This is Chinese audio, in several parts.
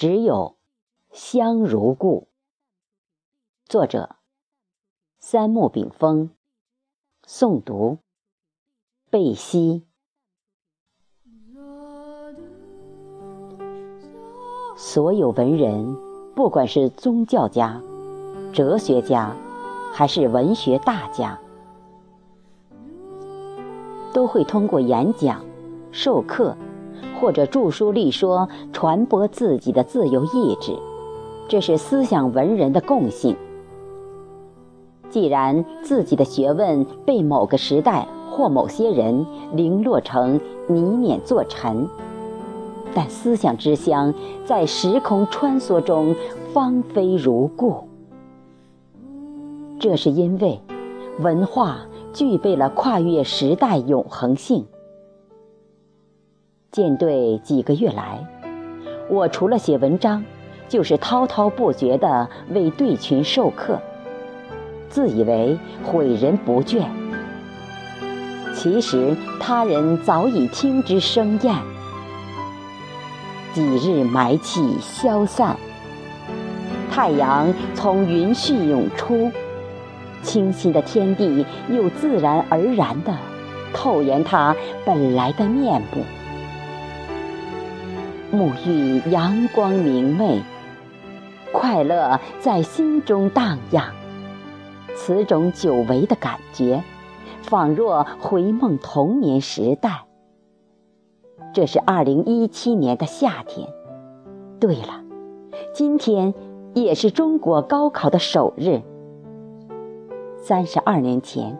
只有香如故。作者：三木炳峰。诵读：贝西。所有文人，不管是宗教家、哲学家，还是文学大家，都会通过演讲、授课或者著书立说，传播自己的自由意志。这是思想文人的共性。既然自己的学问被某个时代或某些人零落成泥碾作尘，但思想之香在时空穿梭中芳菲如故。这是因为文化具备了跨越时代永恒性。舰队几个月来，我除了写文章，就是滔滔不绝地为队群授课。自以为诲人不倦，其实他人早已听之生厌。几日霾气消散，太阳从云絮涌出，清新的天地又自然而然地透颜它本来的面目。沐浴阳光明媚，快乐在心中荡漾。此种久违的感觉，仿若回梦童年时代。这是二零一七年的夏天。对了，今天也是中国高考的首日。三十二年前，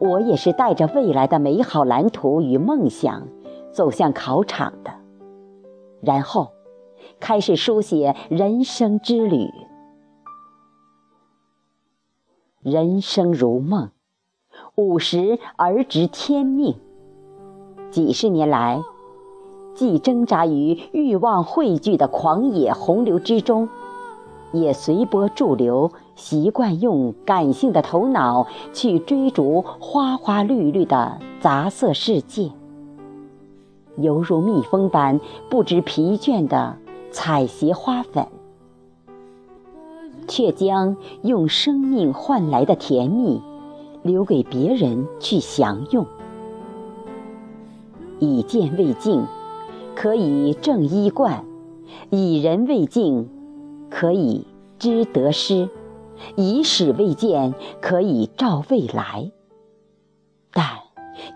我也是带着未来的美好蓝图与梦想走向考场的，然后开始书写人生之旅。人生如梦，五十而知天命。几十年来，既挣扎于欲望汇聚的狂野洪流之中，也随波逐流，习惯用感性的头脑去追逐花花绿绿的杂色世界，犹如蜜蜂般不知疲倦地采撷花粉。却将用生命换来的甜蜜留给别人去享用。以剑为镜，可以正衣冠；以人为镜，可以知得失；以史为鉴，可以照未来。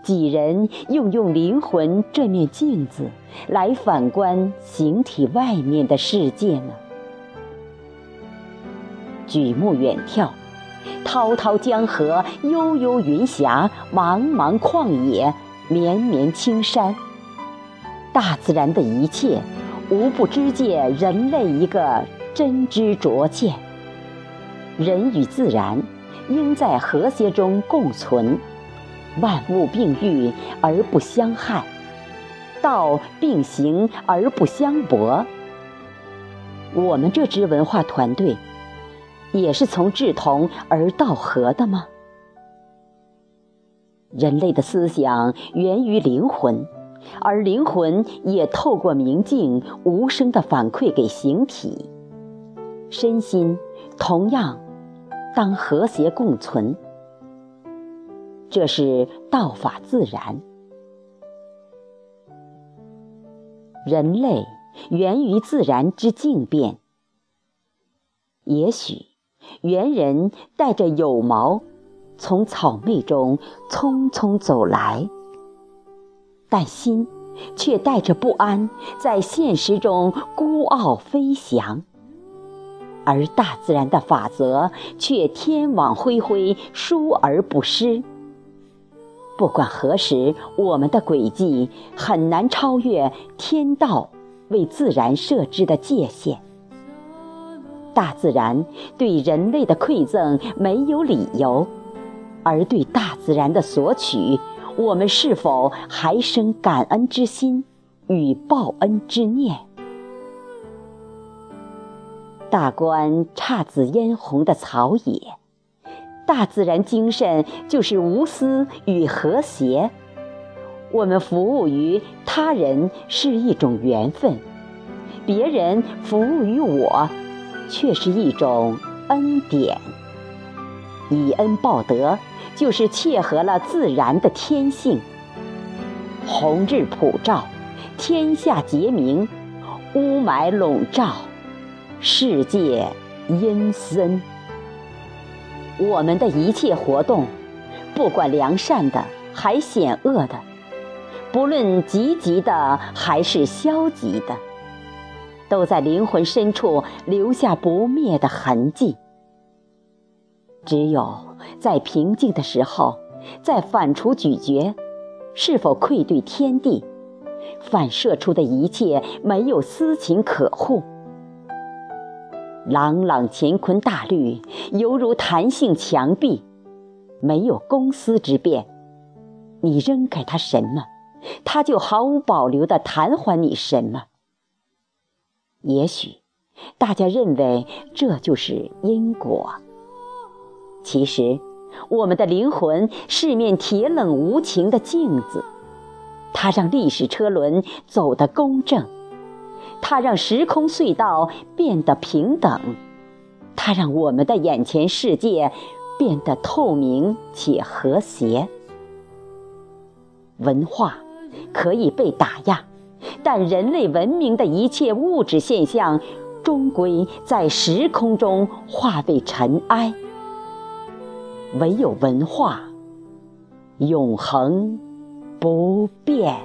几人又用灵魂这面镜子来反观形体外面的世界呢？举目远眺，滔滔江河，悠悠云霞，茫茫旷野，绵绵青山。大自然的一切，无不知借人类一个真知灼见。人与自然，应在和谐中共存，万物并育而不相害，道并行而不相驳。我们这支文化团队。也是从志同而道合的吗？人类的思想源于灵魂，而灵魂也透过明镜无声的反馈给形体，身心同样当和谐共存。这是道法自然。人类源于自然之静变，也许。猿人带着有毛，从草昧中匆匆走来，但心却带着不安，在现实中孤傲飞翔。而大自然的法则却天网恢恢，疏而不失。不管何时，我们的轨迹很难超越天道为自然设置的界限。大自然对人类的馈赠没有理由，而对大自然的索取，我们是否还生感恩之心与报恩之念？大观姹紫嫣红的草野，大自然精神就是无私与和谐。我们服务于他人是一种缘分。别人服务于我，却是一种恩典。以恩报德，就是切合了自然的天性。红日普照，天下皆明；雾霾笼罩，世界阴森。我们的一切活动，不管良善的还险恶的，不论积极的还是消极的，都在灵魂深处留下不灭的痕迹。只有在平静的时候，在反刍咀嚼，是否愧对天地，反射出的一切没有私情可护。朗朗乾坤大律，犹如弹性墙壁，没有公私之辩。你扔给他什么，他就毫无保留地弹还你什么。也许大家认为这就是因果，其实我们的灵魂是面铁冷无情的镜子，它让历史车轮走得公正。它让时空隧道变得平等，它让我们的眼前世界变得透明且和谐。文化可以被打压，但人类文明的一切物质现象，终归在时空中化为尘埃。唯有文化，永恒不变。